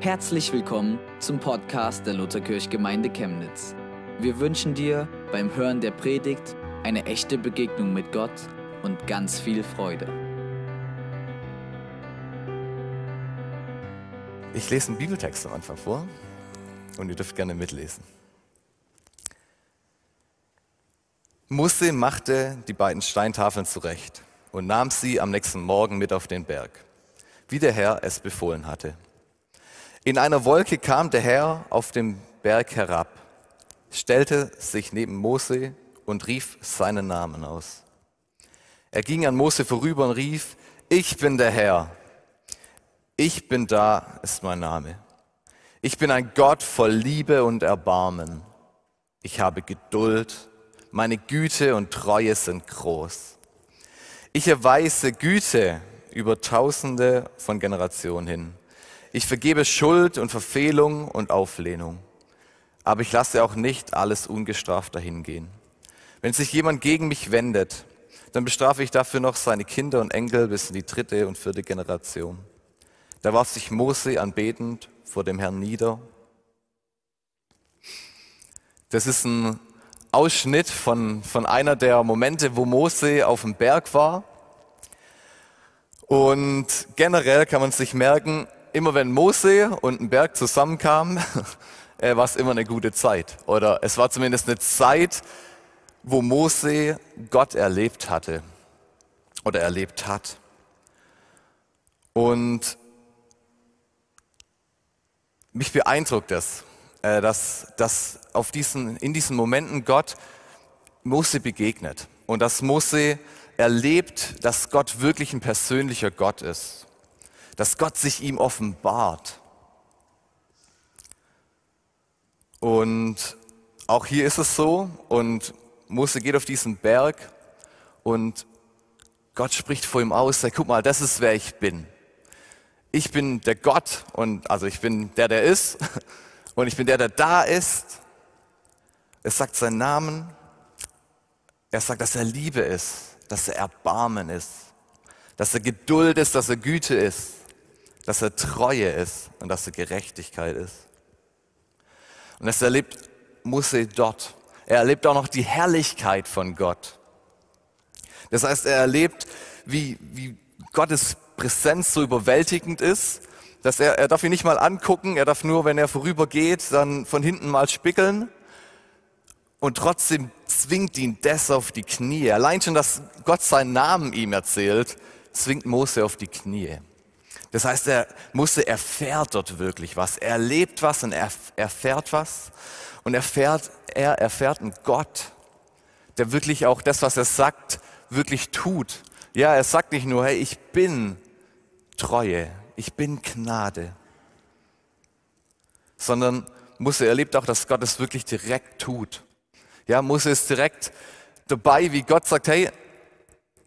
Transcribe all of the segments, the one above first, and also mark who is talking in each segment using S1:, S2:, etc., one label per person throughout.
S1: Herzlich willkommen zum Podcast der Lutherkirchgemeinde Chemnitz. Wir wünschen dir beim Hören der Predigt eine echte Begegnung mit Gott und ganz viel Freude.
S2: Ich lese einen Bibeltext am Anfang vor und ihr dürft gerne mitlesen. Mose machte die beiden Steintafeln zurecht und nahm sie am nächsten Morgen mit auf den Berg, wie der Herr es befohlen hatte. In einer Wolke kam der Herr auf den Berg herab, stellte sich neben Mose und rief seinen Namen aus. Er ging an Mose vorüber und rief, ich bin der Herr. Ich bin da, ist mein Name. Ich bin ein Gott voll Liebe und Erbarmen. Ich habe Geduld. Meine Güte und Treue sind groß. Ich erweise Güte über Tausende von Generationen hin ich vergebe Schuld und Verfehlung und Auflehnung. Aber ich lasse auch nicht alles ungestraft dahingehen. Wenn sich jemand gegen mich wendet, dann bestrafe ich dafür noch seine Kinder und Enkel bis in die dritte und vierte Generation. Da warf sich Mose anbetend vor dem Herrn nieder. Das ist ein Ausschnitt von, von einer der Momente, wo Mose auf dem Berg war. Und generell kann man sich merken, immer wenn Mose und ein Berg zusammenkamen, äh, war es immer eine gute Zeit. Oder es war zumindest eine Zeit, wo Mose Gott erlebt hatte oder erlebt hat. Und mich beeindruckt es, äh, dass, dass auf diesen, in diesen Momenten Gott Mose begegnet und dass Mose erlebt, dass Gott wirklich ein persönlicher Gott ist dass Gott sich ihm offenbart. Und auch hier ist es so, und Mose geht auf diesen Berg und Gott spricht vor ihm aus, sagt, guck mal, das ist wer ich bin. Ich bin der Gott und also ich bin der, der ist und ich bin der, der da ist. Er sagt seinen Namen. Er sagt, dass er Liebe ist, dass er Erbarmen ist, dass er Geduld ist, dass er Güte ist dass er Treue ist und dass er Gerechtigkeit ist. Und das erlebt Mose dort. Er erlebt auch noch die Herrlichkeit von Gott. Das heißt, er erlebt, wie, wie Gottes Präsenz so überwältigend ist, dass er, er darf ihn nicht mal angucken, er darf nur, wenn er vorübergeht, dann von hinten mal spickeln. Und trotzdem zwingt ihn das auf die Knie. Allein schon, dass Gott seinen Namen ihm erzählt, zwingt Mose auf die Knie. Das heißt, er musste, erfährt dort wirklich was. Er erlebt was und er erfährt was. Und erfährt, er erfährt einen Gott, der wirklich auch das, was er sagt, wirklich tut. Ja, er sagt nicht nur, hey, ich bin Treue, ich bin Gnade, sondern Mose erlebt auch, dass Gott es wirklich direkt tut. Ja, Mose ist direkt dabei, wie Gott sagt, hey,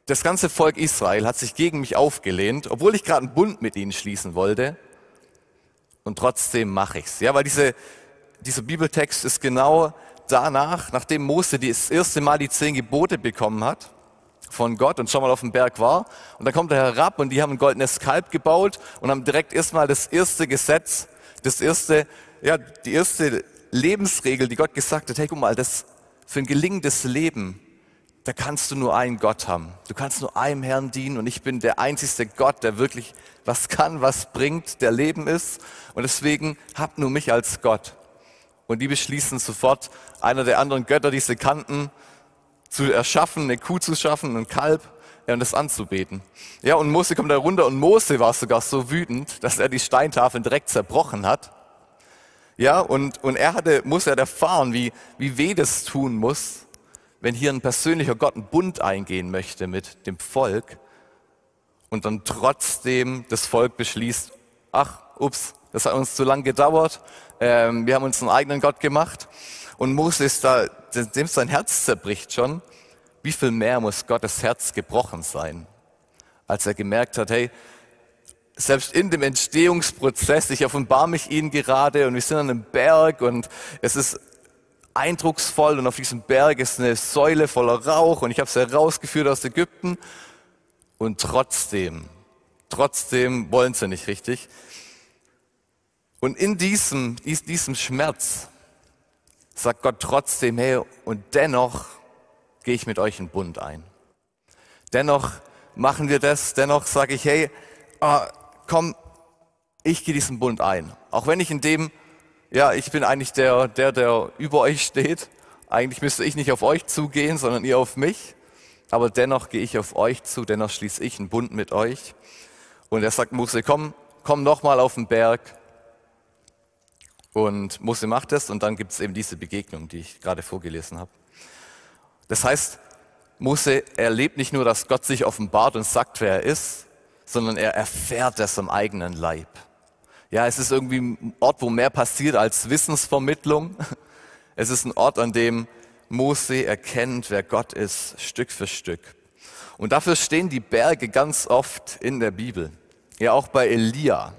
S2: das ganze Volk Israel hat sich gegen mich aufgelehnt, obwohl ich gerade einen Bund mit ihnen schließen wollte. Und trotzdem mache ich's. Ja, weil diese, dieser Bibeltext ist genau danach, nachdem Mose das erste Mal die zehn Gebote bekommen hat von Gott und schon mal auf dem Berg war. Und dann kommt er herab und die haben ein goldenes Kalb gebaut und haben direkt erstmal das erste Gesetz, das erste, ja, die erste Lebensregel, die Gott gesagt hat, hey, guck mal, das für ein gelingendes Leben da kannst du nur einen Gott haben. Du kannst nur einem Herrn dienen und ich bin der einzigste Gott, der wirklich was kann, was bringt, der Leben ist. Und deswegen hab nur mich als Gott. Und die beschließen sofort, einer der anderen Götter, die sie kannten, zu erschaffen, eine Kuh zu schaffen, ein Kalb ja, und das anzubeten. Ja, und Mose kommt da runter und Mose war sogar so wütend, dass er die Steintafeln direkt zerbrochen hat. Ja, und, und er hatte, muss er erfahren, wie, wie weh das tun muss, wenn hier ein persönlicher Gott einen Bund eingehen möchte mit dem Volk und dann trotzdem das Volk beschließt, ach, ups, das hat uns zu lang gedauert, ähm, wir haben uns einen eigenen Gott gemacht und Mose ist da, dem sein Herz zerbricht schon, wie viel mehr muss Gottes Herz gebrochen sein, als er gemerkt hat, hey, selbst in dem Entstehungsprozess, ich offenbar mich ihnen gerade und wir sind an einem Berg und es ist eindrucksvoll und auf diesem Berg ist eine Säule voller Rauch und ich habe sie herausgeführt aus Ägypten und trotzdem, trotzdem wollen sie nicht richtig. Und in diesem, diesem Schmerz sagt Gott trotzdem, hey, und dennoch gehe ich mit euch einen Bund ein. Dennoch machen wir das, dennoch sage ich, hey, oh, komm, ich gehe diesen Bund ein. Auch wenn ich in dem, ja, ich bin eigentlich der, der, der über euch steht. Eigentlich müsste ich nicht auf euch zugehen, sondern ihr auf mich. Aber dennoch gehe ich auf euch zu, dennoch schließe ich einen Bund mit euch. Und er sagt Mose, komm, komm nochmal auf den Berg. Und Mose macht es und dann gibt es eben diese Begegnung, die ich gerade vorgelesen habe. Das heißt, Mose erlebt nicht nur, dass Gott sich offenbart und sagt, wer er ist, sondern er erfährt das am eigenen Leib. Ja, es ist irgendwie ein Ort, wo mehr passiert als Wissensvermittlung. Es ist ein Ort, an dem Mose erkennt, wer Gott ist, Stück für Stück. Und dafür stehen die Berge ganz oft in der Bibel. Ja, auch bei Elia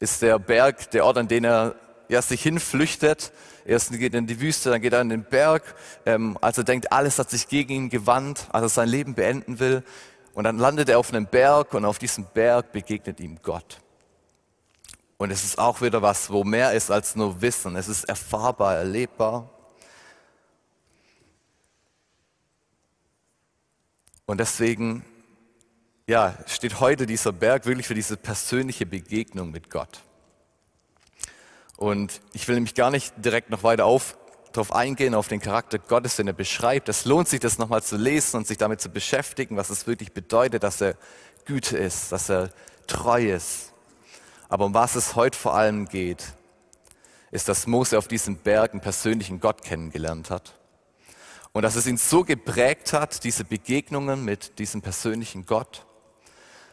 S2: ist der Berg der Ort, an den er ja, sich hinflüchtet. Erst geht er in die Wüste, dann geht er in den Berg, ähm, als er denkt, alles hat sich gegen ihn gewandt, als er sein Leben beenden will. Und dann landet er auf einem Berg und auf diesem Berg begegnet ihm Gott. Und es ist auch wieder was, wo mehr ist als nur Wissen. Es ist erfahrbar, erlebbar. Und deswegen ja, steht heute dieser Berg wirklich für diese persönliche Begegnung mit Gott. Und ich will nämlich gar nicht direkt noch weiter auf, darauf eingehen, auf den Charakter Gottes, den er beschreibt. Es lohnt sich, das nochmal zu lesen und sich damit zu beschäftigen, was es wirklich bedeutet, dass er Güte ist, dass er treu ist. Aber um was es heute vor allem geht, ist, dass Mose auf diesem Berg einen persönlichen Gott kennengelernt hat. Und dass es ihn so geprägt hat, diese Begegnungen mit diesem persönlichen Gott,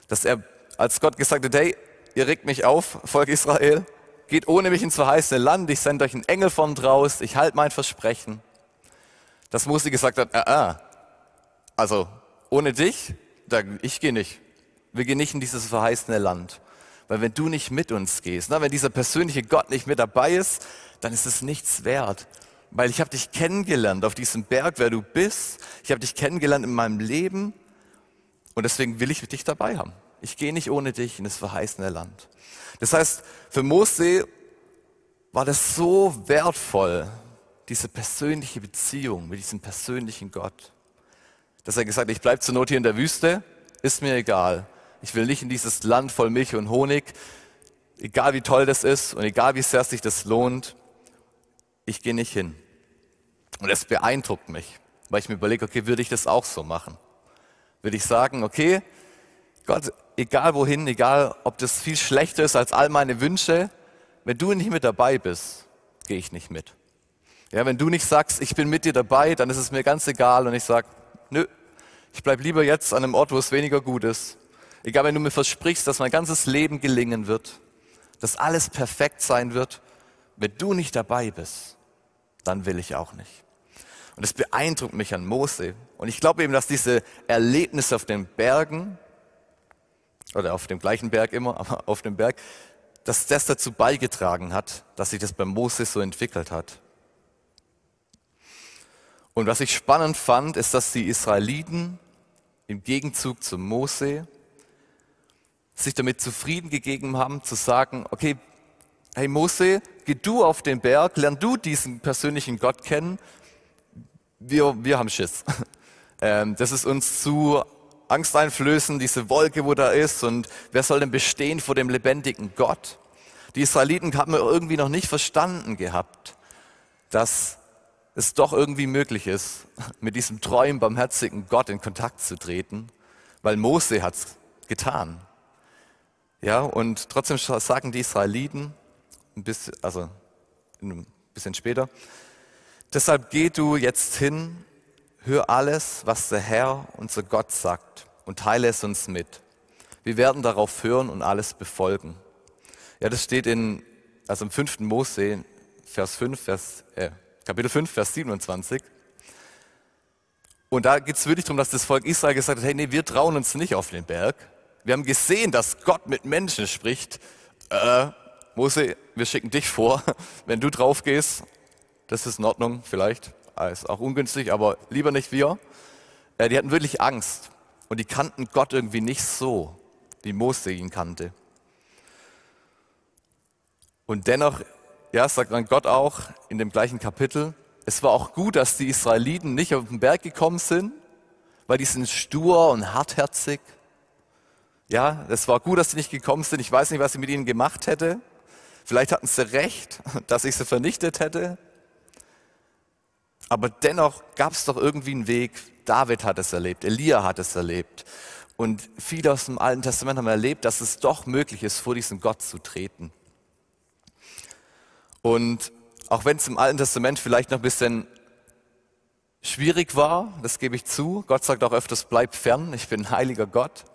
S2: dass er, als Gott gesagt hat, hey, ihr regt mich auf, Volk Israel, geht ohne mich ins verheißene Land, ich sende euch einen Engel von draus, ich halte mein Versprechen. Dass Mose gesagt hat, ah, ah, also ohne dich, ich gehe nicht. Wir gehen nicht in dieses verheißene Land. Weil wenn du nicht mit uns gehst, na, wenn dieser persönliche Gott nicht mit dabei ist, dann ist es nichts wert. Weil ich habe dich kennengelernt auf diesem Berg, wer du bist. Ich habe dich kennengelernt in meinem Leben. Und deswegen will ich dich dabei haben. Ich gehe nicht ohne dich in das verheißene Land. Das heißt, für Mose war das so wertvoll, diese persönliche Beziehung mit diesem persönlichen Gott, dass er gesagt hat, ich bleibe zur Not hier in der Wüste, ist mir egal. Ich will nicht in dieses Land voll Milch und Honig, egal wie toll das ist und egal wie sehr sich das lohnt, ich gehe nicht hin. Und es beeindruckt mich, weil ich mir überlege, okay, würde ich das auch so machen? Würde ich sagen, okay, Gott, egal wohin, egal ob das viel schlechter ist als all meine Wünsche, wenn du nicht mit dabei bist, gehe ich nicht mit. Ja, wenn du nicht sagst, ich bin mit dir dabei, dann ist es mir ganz egal und ich sage, nö, ich bleibe lieber jetzt an einem Ort, wo es weniger gut ist. Egal, wenn du mir versprichst, dass mein ganzes Leben gelingen wird, dass alles perfekt sein wird, wenn du nicht dabei bist, dann will ich auch nicht. Und es beeindruckt mich an Mose. Und ich glaube eben, dass diese Erlebnisse auf den Bergen oder auf dem gleichen Berg immer, aber auf dem Berg, dass das dazu beigetragen hat, dass sich das bei Moses so entwickelt hat. Und was ich spannend fand, ist, dass die Israeliten im Gegenzug zu Mose sich damit zufrieden gegeben haben, zu sagen, okay, hey Mose, geh du auf den Berg, lern du diesen persönlichen Gott kennen. Wir, wir haben Schiss. Ähm, das ist uns zu Angst einflößen, diese Wolke, wo da ist und wer soll denn bestehen vor dem lebendigen Gott? Die Israeliten haben irgendwie noch nicht verstanden gehabt, dass es doch irgendwie möglich ist, mit diesem treuen, barmherzigen Gott in Kontakt zu treten, weil Mose hat es getan. Ja, und trotzdem sagen die Israeliten, ein bisschen, also ein bisschen später, deshalb geh du jetzt hin hör alles, was der Herr, unser Gott, sagt und teile es uns mit. Wir werden darauf hören und alles befolgen. Ja, das steht in, also im 5. Mose, Vers 5, Vers, äh, Kapitel 5, Vers 27. Und da geht es wirklich darum, dass das Volk Israel gesagt hat, hey, nee, wir trauen uns nicht auf den Berg. Wir haben gesehen, dass Gott mit Menschen spricht. Äh, Mose, wir schicken dich vor. Wenn du drauf gehst, das ist in Ordnung vielleicht ist auch ungünstig, aber lieber nicht wir. Äh, die hatten wirklich Angst und die kannten Gott irgendwie nicht so, wie Mose ihn kannte. Und dennoch, ja, sagt dann Gott auch in dem gleichen Kapitel, es war auch gut, dass die Israeliten nicht auf den Berg gekommen sind, weil die sind stur und hartherzig. Ja, es war gut, dass sie nicht gekommen sind. Ich weiß nicht, was ich mit ihnen gemacht hätte. Vielleicht hatten sie recht, dass ich sie vernichtet hätte. Aber dennoch gab es doch irgendwie einen Weg. David hat es erlebt, Elia hat es erlebt. Und viele aus dem Alten Testament haben erlebt, dass es doch möglich ist, vor diesen Gott zu treten. Und auch wenn es im Alten Testament vielleicht noch ein bisschen schwierig war, das gebe ich zu, Gott sagt auch öfters, bleib fern, ich bin ein heiliger Gott,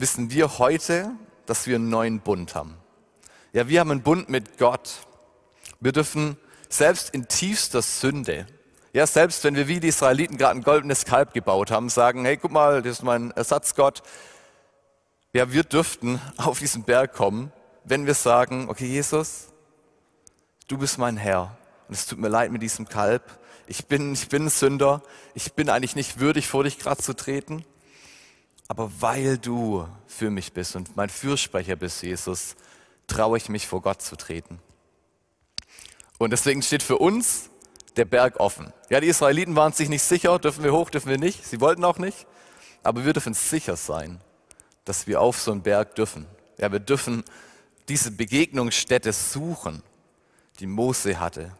S2: wissen wir heute, dass wir einen neuen Bund haben. Ja, wir haben einen Bund mit Gott. Wir dürfen selbst in tiefster Sünde, ja, selbst wenn wir wie die Israeliten gerade ein goldenes Kalb gebaut haben, sagen, hey, guck mal, das ist mein Ersatzgott. Ja, wir dürften auf diesen Berg kommen, wenn wir sagen, okay, Jesus, du bist mein Herr. Und es tut mir leid mit diesem Kalb. Ich bin, ich bin ein Sünder. Ich bin eigentlich nicht würdig, vor dich gerade zu treten. Aber weil du für mich bist und mein Fürsprecher bist, Jesus, traue ich mich vor Gott zu treten. Und deswegen steht für uns der Berg offen. Ja, die Israeliten waren sich nicht sicher, dürfen wir hoch, dürfen wir nicht. Sie wollten auch nicht. Aber wir dürfen sicher sein, dass wir auf so einen Berg dürfen. Ja, wir dürfen diese Begegnungsstätte suchen, die Mose hatte.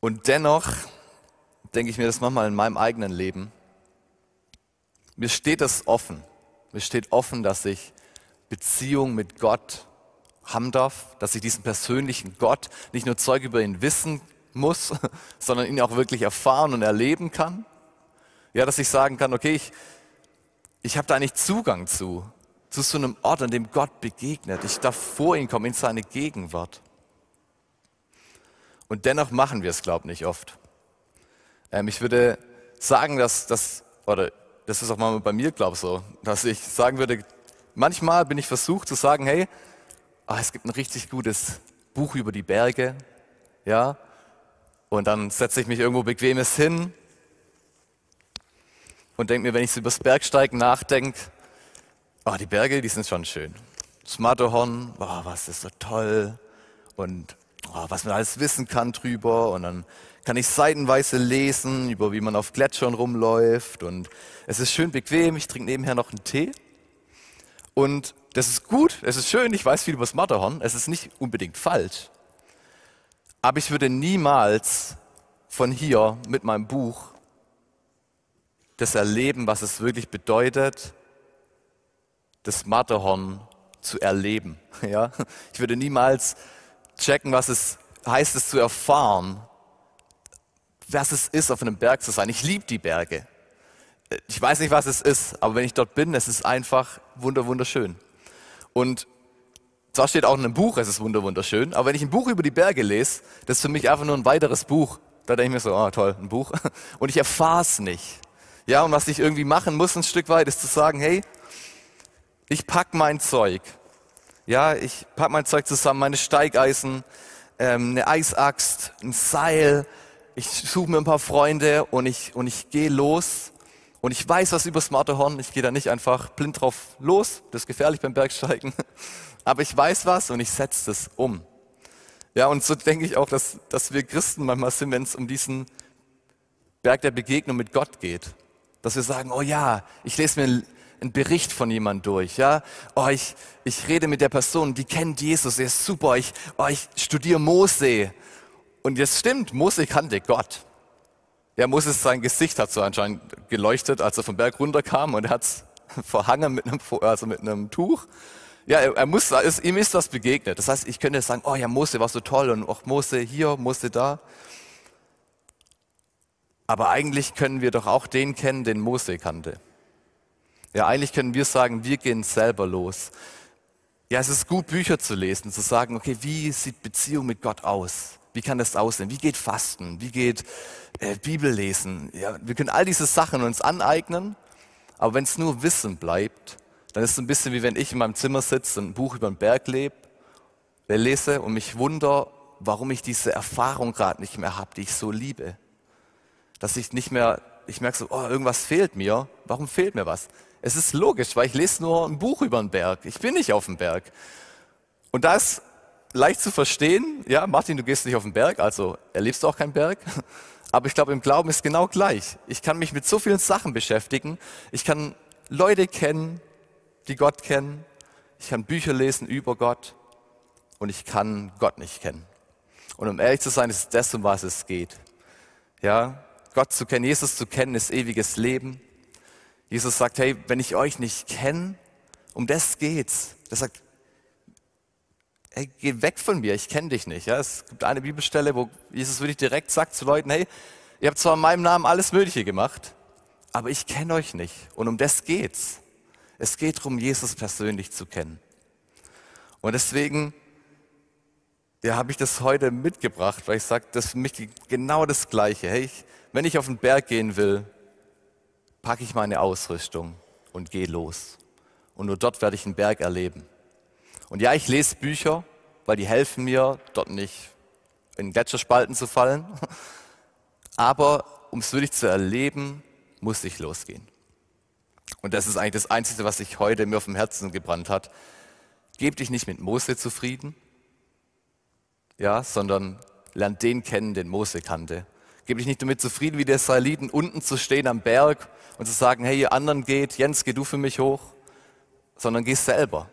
S2: Und dennoch denke ich mir das manchmal in meinem eigenen Leben. Mir steht das offen. Mir steht offen, dass ich Beziehung mit Gott haben darf, dass ich diesen persönlichen Gott nicht nur Zeug über ihn wissen muss, sondern ihn auch wirklich erfahren und erleben kann. Ja, dass ich sagen kann, okay, ich, ich habe da nicht Zugang zu, zu so einem Ort, an dem Gott begegnet. Ich darf vor ihn kommen, in seine Gegenwart. Und dennoch machen wir es, glaube ich, nicht oft. Ähm, ich würde sagen, dass das, oder das ist auch mal bei mir, glaube ich, so, dass ich sagen würde, manchmal bin ich versucht zu sagen, hey, ah, es gibt ein richtig gutes Buch über die Berge, ja, und dann setze ich mich irgendwo bequemes hin und denke mir, wenn ich so über das Bergsteigen nachdenke, oh, die Berge, die sind schon schön. Das Matterhorn, oh, was ist so toll und oh, was man alles wissen kann drüber und dann kann ich seitenweise lesen über wie man auf Gletschern rumläuft und es ist schön bequem, ich trinke nebenher noch einen Tee und das ist gut, es ist schön, ich weiß viel über das Matterhorn, es ist nicht unbedingt falsch. Aber ich würde niemals von hier mit meinem Buch das erleben, was es wirklich bedeutet, das Matterhorn zu erleben. Ja? Ich würde niemals checken, was es heißt, es zu erfahren, was es ist, auf einem Berg zu sein. Ich liebe die Berge ich weiß nicht, was es ist, aber wenn ich dort bin, es ist einfach wunderschön. Und zwar steht auch in einem Buch, es ist wunderschön, aber wenn ich ein Buch über die Berge lese, das ist für mich einfach nur ein weiteres Buch. Da denke ich mir so, oh toll, ein Buch. Und ich erfahre es nicht. Ja, und was ich irgendwie machen muss ein Stück weit, ist zu sagen, hey, ich pack mein Zeug. Ja, ich pack mein Zeug zusammen, meine Steigeisen, ähm, eine Eisaxt, ein Seil. Ich suche mir ein paar Freunde und ich, und ich gehe los und ich weiß was über das Matterhorn. Ich gehe da nicht einfach blind drauf los. Das ist gefährlich beim Bergsteigen. Aber ich weiß was und ich setze das um. Ja, und so denke ich auch, dass, dass wir Christen manchmal sind, wenn es um diesen Berg der Begegnung mit Gott geht. Dass wir sagen, oh ja, ich lese mir einen Bericht von jemandem durch, ja. Oh, ich, ich rede mit der Person, die kennt Jesus, der ist super. Ich, oh, ich studiere Mose. Und jetzt stimmt, Mose kannte Gott. Ja, Moses, sein Gesicht hat so anscheinend geleuchtet, als er vom Berg runterkam und er hat es verhangen mit einem, also mit einem Tuch. Ja, er, er muss, ist, ihm ist das begegnet. Das heißt, ich könnte sagen, oh ja, Mose war so toll und auch Mose hier, Mose da. Aber eigentlich können wir doch auch den kennen, den Mose kannte. Ja, eigentlich können wir sagen, wir gehen selber los. Ja, es ist gut, Bücher zu lesen, zu sagen, okay, wie sieht Beziehung mit Gott aus? Wie kann das aussehen? Wie geht Fasten? Wie geht äh, Bibel lesen? Ja, wir können all diese Sachen uns aneignen, aber wenn es nur Wissen bleibt, dann ist es ein bisschen wie wenn ich in meinem Zimmer sitze und ein Buch über den Berg lebe, äh, lese und mich wundere, warum ich diese Erfahrung gerade nicht mehr habe, die ich so liebe. Dass ich nicht mehr, ich merke so, oh, irgendwas fehlt mir. Warum fehlt mir was? Es ist logisch, weil ich lese nur ein Buch über den Berg. Ich bin nicht auf dem Berg. Und da ist leicht zu verstehen, ja, Martin, du gehst nicht auf den Berg, also erlebst du auch keinen Berg. Aber ich glaube, im Glauben ist genau gleich. Ich kann mich mit so vielen Sachen beschäftigen. Ich kann Leute kennen, die Gott kennen. Ich kann Bücher lesen über Gott. Und ich kann Gott nicht kennen. Und um ehrlich zu sein, ist das, um was es geht. Ja, Gott zu kennen, Jesus zu kennen, ist ewiges Leben. Jesus sagt, hey, wenn ich euch nicht kenne, um das geht's. Er sagt, hey, geh weg von mir, ich kenne dich nicht. Ja, es gibt eine Bibelstelle, wo Jesus wirklich direkt sagt zu Leuten, hey, ihr habt zwar in meinem Namen alles Mögliche gemacht, aber ich kenne euch nicht. Und um das geht's. Es geht darum, Jesus persönlich zu kennen. Und deswegen ja, habe ich das heute mitgebracht, weil ich sage, das ist für mich genau das Gleiche. Hey, ich, wenn ich auf den Berg gehen will, packe ich meine Ausrüstung und gehe los. Und nur dort werde ich einen Berg erleben. Und ja, ich lese Bücher, weil die helfen mir, dort nicht in Gletscherspalten zu fallen. Aber um es wirklich zu erleben, muss ich losgehen. Und das ist eigentlich das Einzige, was sich heute mir auf dem Herzen gebrannt hat. Geb dich nicht mit Mose zufrieden, ja, sondern lern den kennen, den Mose kannte. Geb dich nicht damit zufrieden, wie die Israeliten unten zu stehen am Berg und zu sagen, hey, ihr anderen geht, Jens, geh du für mich hoch, sondern geh selber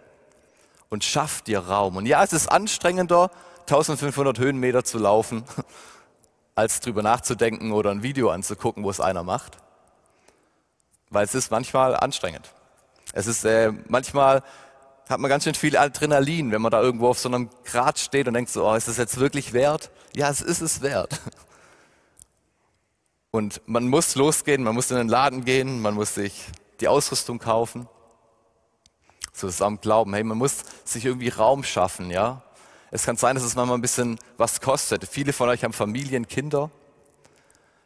S2: und schaff dir Raum. Und ja, es ist anstrengender, 1500 Höhenmeter zu laufen, als drüber nachzudenken oder ein Video anzugucken, wo es einer macht. Weil es ist manchmal anstrengend. Es ist äh, manchmal hat man ganz schön viel Adrenalin, wenn man da irgendwo auf so einem Grat steht und denkt so, oh, ist das jetzt wirklich wert? Ja, es ist es wert. Und man muss losgehen, man muss in den Laden gehen, man muss sich die Ausrüstung kaufen zusammen glauben. Hey, man muss sich irgendwie Raum schaffen, ja. Es kann sein, dass es manchmal ein bisschen was kostet. Viele von euch haben Familien, Kinder.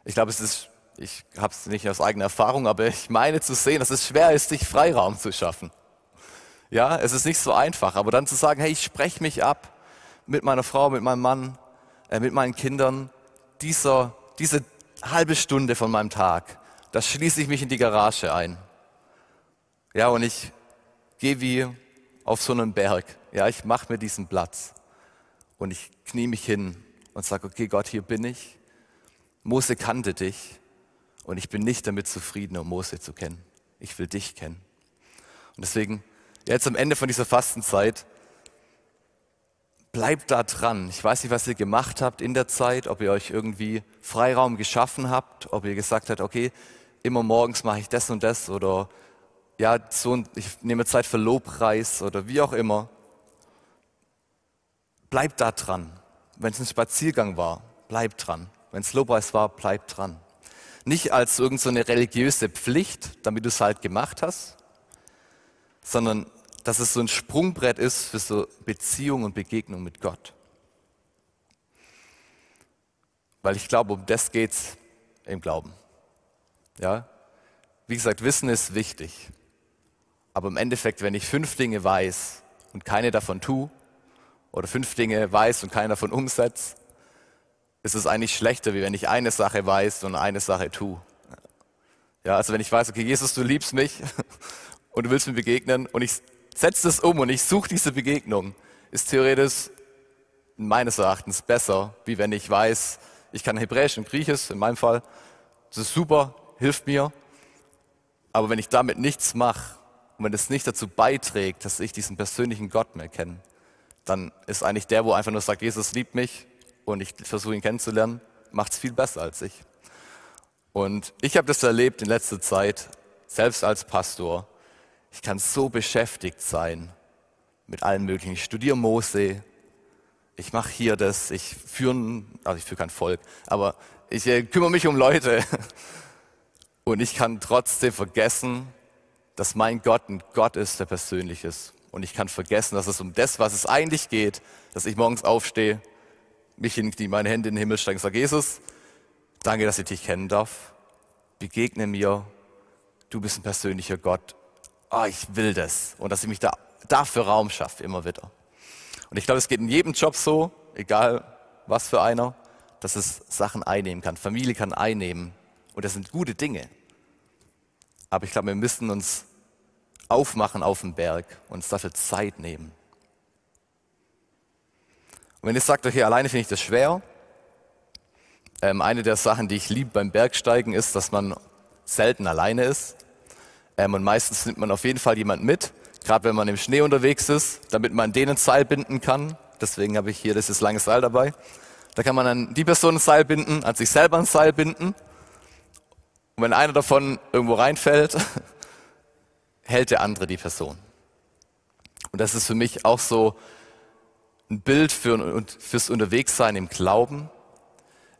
S2: Ich glaube, es ist, ich habe es nicht aus eigener Erfahrung, aber ich meine zu sehen, dass es schwer ist, sich Freiraum zu schaffen. Ja, es ist nicht so einfach, aber dann zu sagen, hey, ich spreche mich ab mit meiner Frau, mit meinem Mann, äh, mit meinen Kindern, dieser, diese halbe Stunde von meinem Tag, da schließe ich mich in die Garage ein. Ja, und ich gehe wie auf so einen Berg. Ja, ich mache mir diesen Platz und ich knie mich hin und sage, okay Gott, hier bin ich. Mose kannte dich und ich bin nicht damit zufrieden, um Mose zu kennen. Ich will dich kennen. Und deswegen, jetzt am Ende von dieser Fastenzeit, bleibt da dran. Ich weiß nicht, was ihr gemacht habt in der Zeit, ob ihr euch irgendwie Freiraum geschaffen habt, ob ihr gesagt habt, okay, immer morgens mache ich das und das oder ja, so, ich nehme Zeit für Lobpreis oder wie auch immer. Bleib da dran. Wenn es ein Spaziergang war, bleib dran. Wenn es Lobpreis war, bleib dran. Nicht als irgendeine so religiöse Pflicht, damit du es halt gemacht hast, sondern dass es so ein Sprungbrett ist für so Beziehung und Begegnung mit Gott. Weil ich glaube, um das geht's im Glauben. Ja? Wie gesagt, Wissen ist wichtig. Aber im Endeffekt, wenn ich fünf Dinge weiß und keine davon tue, oder fünf Dinge weiß und keine davon umsetze, ist es eigentlich schlechter, wie wenn ich eine Sache weiß und eine Sache tue. Ja, also wenn ich weiß, okay, Jesus, du liebst mich und du willst mir begegnen und ich setze das um und ich suche diese Begegnung, ist theoretisch meines Erachtens besser, wie wenn ich weiß, ich kann Hebräisch und Griechisch, in meinem Fall, das ist super, hilft mir, aber wenn ich damit nichts mache, und wenn es nicht dazu beiträgt, dass ich diesen persönlichen Gott mehr kenne, dann ist eigentlich der, wo einfach nur sagt, Jesus liebt mich und ich versuche ihn kennenzulernen, macht es viel besser als ich. Und ich habe das erlebt in letzter Zeit, selbst als Pastor. Ich kann so beschäftigt sein mit allen möglichen. Ich studiere Mose, ich mache hier das, ich führe, also ich führe kein Volk, aber ich äh, kümmere mich um Leute. Und ich kann trotzdem vergessen, dass mein Gott ein Gott ist, der persönlich ist. Und ich kann vergessen, dass es um das, was es eigentlich geht, dass ich morgens aufstehe, mich in die, meine Hände in den Himmel steige und sage, Jesus, danke, dass ich dich kennen darf. Begegne mir. Du bist ein persönlicher Gott. Oh, ich will das. Und dass ich mich da dafür Raum schaffe, immer wieder. Und ich glaube, es geht in jedem Job so, egal was für einer, dass es Sachen einnehmen kann. Familie kann einnehmen. Und das sind gute Dinge. Aber ich glaube, wir müssen uns aufmachen auf dem Berg und uns dafür Zeit nehmen. Und wenn ihr sagt, okay, alleine finde ich das schwer, ähm, eine der Sachen, die ich liebe beim Bergsteigen, ist, dass man selten alleine ist. Ähm, und meistens nimmt man auf jeden Fall jemand mit, gerade wenn man im Schnee unterwegs ist, damit man denen Seil binden kann. Deswegen habe ich hier dieses lange Seil dabei. Da kann man an die Person ein Seil binden, an sich selber ein Seil binden. Und wenn einer davon irgendwo reinfällt, hält der andere die Person. Und das ist für mich auch so ein Bild für, fürs Unterwegssein im Glauben.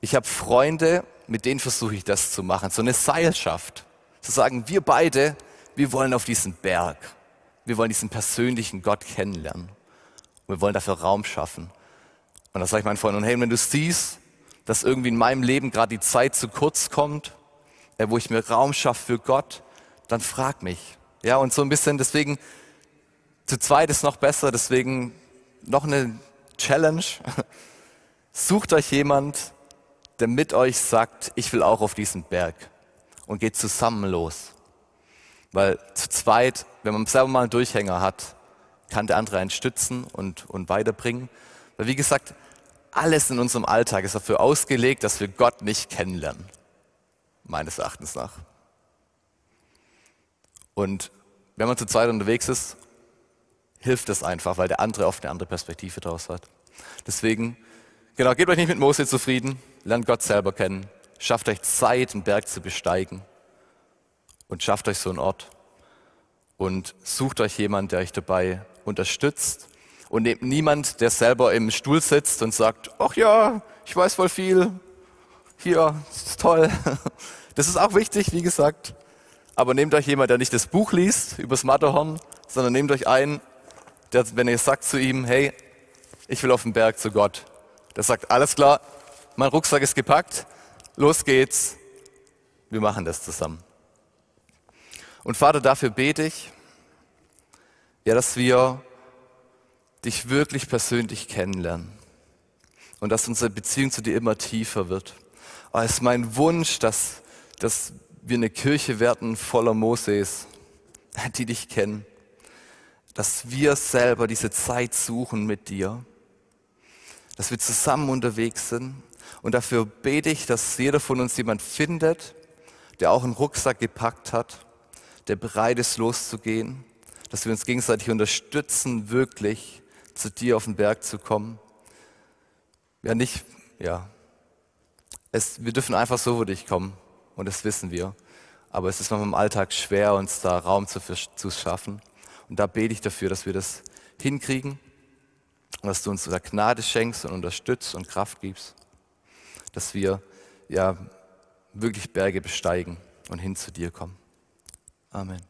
S2: Ich habe Freunde, mit denen versuche ich das zu machen. So eine Seilschaft. Zu sagen, wir beide, wir wollen auf diesen Berg. Wir wollen diesen persönlichen Gott kennenlernen. Und wir wollen dafür Raum schaffen. Und da sage ich meinen Freunden, hey, wenn du siehst, dass irgendwie in meinem Leben gerade die Zeit zu kurz kommt, äh, wo ich mir Raum schaffe für Gott, dann frag mich. Ja, und so ein bisschen, deswegen, zu zweit ist noch besser, deswegen noch eine Challenge. Sucht euch jemand, der mit euch sagt, ich will auch auf diesen Berg und geht zusammen los. Weil zu zweit, wenn man selber mal einen Durchhänger hat, kann der andere einen stützen und, und weiterbringen. Weil wie gesagt, alles in unserem Alltag ist dafür ausgelegt, dass wir Gott nicht kennenlernen. Meines Erachtens nach. Und wenn man zu zweit unterwegs ist, hilft es einfach, weil der andere oft eine andere Perspektive daraus hat. Deswegen, genau, gebt euch nicht mit Mose zufrieden, lernt Gott selber kennen, schafft euch Zeit, einen Berg zu besteigen und schafft euch so einen Ort und sucht euch jemanden, der euch dabei unterstützt und nehmt niemand, der selber im Stuhl sitzt und sagt, ach ja, ich weiß voll viel, hier, das ist toll. Das ist auch wichtig, wie gesagt. Aber nehmt euch jemand, der nicht das Buch liest übers Matterhorn, sondern nehmt euch einen, der, wenn ihr sagt zu ihm, hey, ich will auf den Berg zu Gott, der sagt, alles klar, mein Rucksack ist gepackt, los geht's, wir machen das zusammen. Und Vater, dafür bete ich, ja, dass wir dich wirklich persönlich kennenlernen und dass unsere Beziehung zu dir immer tiefer wird. Aber es ist mein Wunsch, dass, dass wir eine Kirche werden voller Moses, die dich kennen, dass wir selber diese Zeit suchen mit dir, dass wir zusammen unterwegs sind. Und dafür bete ich, dass jeder von uns jemand findet, der auch einen Rucksack gepackt hat, der bereit ist loszugehen, dass wir uns gegenseitig unterstützen, wirklich zu dir auf den Berg zu kommen. Ja, nicht, ja. Es, wir dürfen einfach so vor dich kommen und das wissen wir. Aber es ist manchmal im Alltag schwer, uns da Raum zu, zu schaffen. Und da bete ich dafür, dass wir das hinkriegen und dass du uns da Gnade schenkst und unterstützt und Kraft gibst, dass wir ja wirklich Berge besteigen und hin zu dir kommen. Amen.